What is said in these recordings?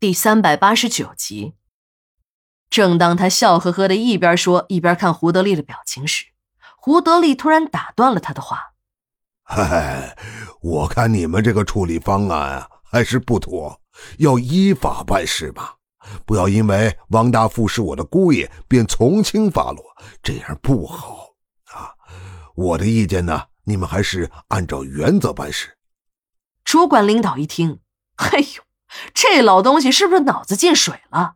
第三百八十九集。正当他笑呵呵的一边说一边看胡德利的表情时，胡德利突然打断了他的话：“嗨，我看你们这个处理方案还是不妥，要依法办事吧，不要因为王大富是我的姑爷便从轻发落，这样不好啊！我的意见呢，你们还是按照原则办事。”主管领导一听，哎呦，这老东西是不是脑子进水了？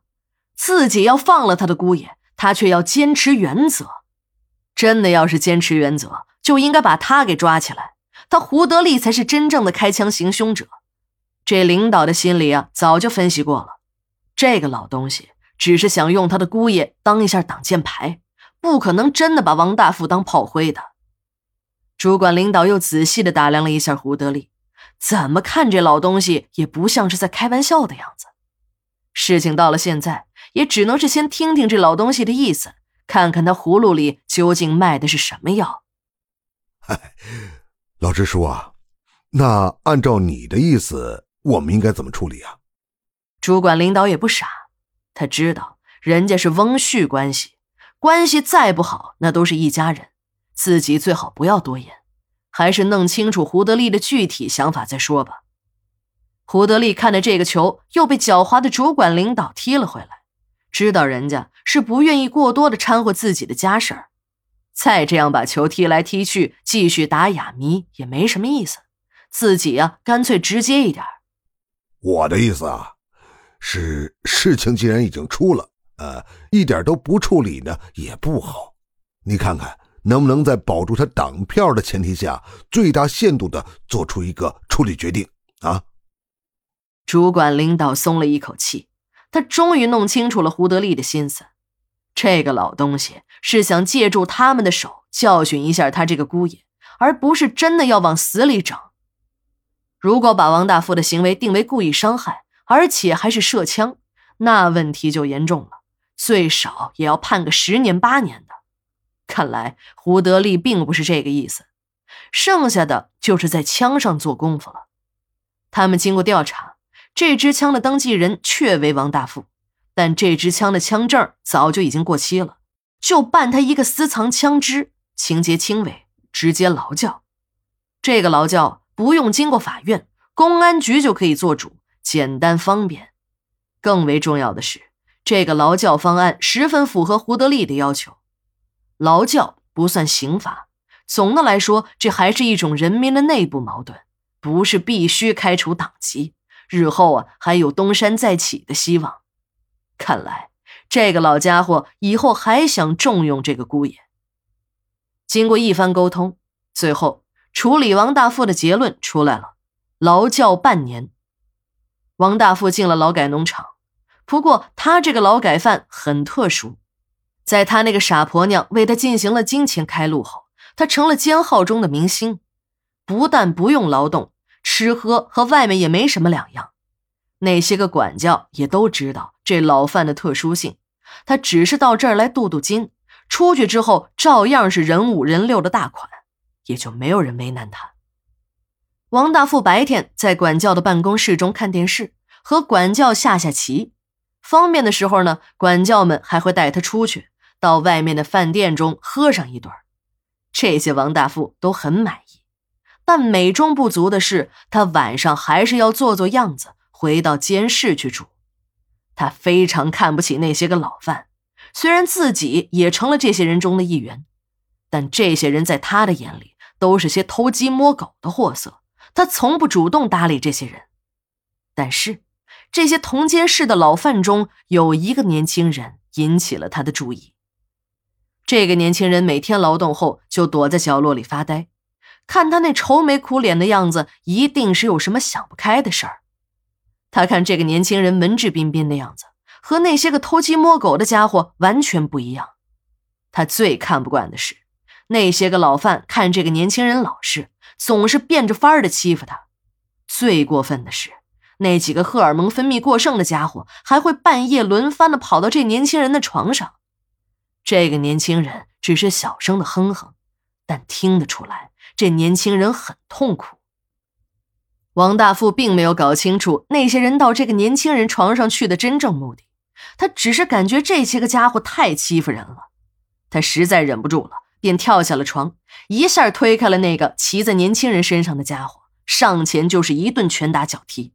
自己要放了他的姑爷，他却要坚持原则。真的要是坚持原则，就应该把他给抓起来。他胡德利才是真正的开枪行凶者。这领导的心里啊，早就分析过了。这个老东西只是想用他的姑爷当一下挡箭牌，不可能真的把王大富当炮灰的。主管领导又仔细的打量了一下胡德利，怎么看这老东西也不像是在开玩笑的样子。事情到了现在。也只能是先听听这老东西的意思，看看他葫芦里究竟卖的是什么药。哎，老支书啊，那按照你的意思，我们应该怎么处理啊？主管领导也不傻，他知道人家是翁婿关系，关系再不好，那都是一家人，自己最好不要多言，还是弄清楚胡德利的具体想法再说吧。胡德利看着这个球又被狡猾的主管领导踢了回来。知道人家是不愿意过多的掺和自己的家事儿，再这样把球踢来踢去，继续打哑谜也没什么意思。自己呀，干脆直接一点。我的意思啊，是事情既然已经出了，呃，一点都不处理呢也不好。你看看能不能在保住他党票的前提下，最大限度的做出一个处理决定啊？主管领导松了一口气。他终于弄清楚了胡德利的心思，这个老东西是想借助他们的手教训一下他这个姑爷，而不是真的要往死里整。如果把王大富的行为定为故意伤害，而且还是射枪，那问题就严重了，最少也要判个十年八年。看来胡德利并不是这个意思，剩下的就是在枪上做功夫了。他们经过调查。这支枪的登记人确为王大富，但这支枪的枪证早就已经过期了，就办他一个私藏枪支，情节轻微，直接劳教。这个劳教不用经过法院，公安局就可以做主，简单方便。更为重要的是，这个劳教方案十分符合胡德利的要求。劳教不算刑罚，总的来说，这还是一种人民的内部矛盾，不是必须开除党籍。日后啊，还有东山再起的希望。看来这个老家伙以后还想重用这个姑爷。经过一番沟通，最后处理王大富的结论出来了：劳教半年。王大富进了劳改农场，不过他这个劳改犯很特殊，在他那个傻婆娘为他进行了金钱开路后，他成了监号中的明星，不但不用劳动。吃喝和外面也没什么两样，那些个管教也都知道这老范的特殊性。他只是到这儿来镀镀金，出去之后照样是人五人六的大款，也就没有人为难他。王大富白天在管教的办公室中看电视，和管教下下棋。方便的时候呢，管教们还会带他出去，到外面的饭店中喝上一顿。这些王大富都很满意。但美中不足的是，他晚上还是要做做样子，回到监室去住。他非常看不起那些个老犯，虽然自己也成了这些人中的一员，但这些人在他的眼里都是些偷鸡摸狗的货色。他从不主动搭理这些人。但是，这些同监室的老犯中有一个年轻人引起了他的注意。这个年轻人每天劳动后就躲在角落里发呆。看他那愁眉苦脸的样子，一定是有什么想不开的事儿。他看这个年轻人文质彬彬的样子，和那些个偷鸡摸狗的家伙完全不一样。他最看不惯的是，那些个老犯看这个年轻人老实，总是变着法儿的欺负他。最过分的是，那几个荷尔蒙分泌过剩的家伙，还会半夜轮番的跑到这年轻人的床上。这个年轻人只是小声的哼哼，但听得出来。这年轻人很痛苦。王大富并没有搞清楚那些人到这个年轻人床上去的真正目的，他只是感觉这些个家伙太欺负人了。他实在忍不住了，便跳下了床，一下推开了那个骑在年轻人身上的家伙，上前就是一顿拳打脚踢。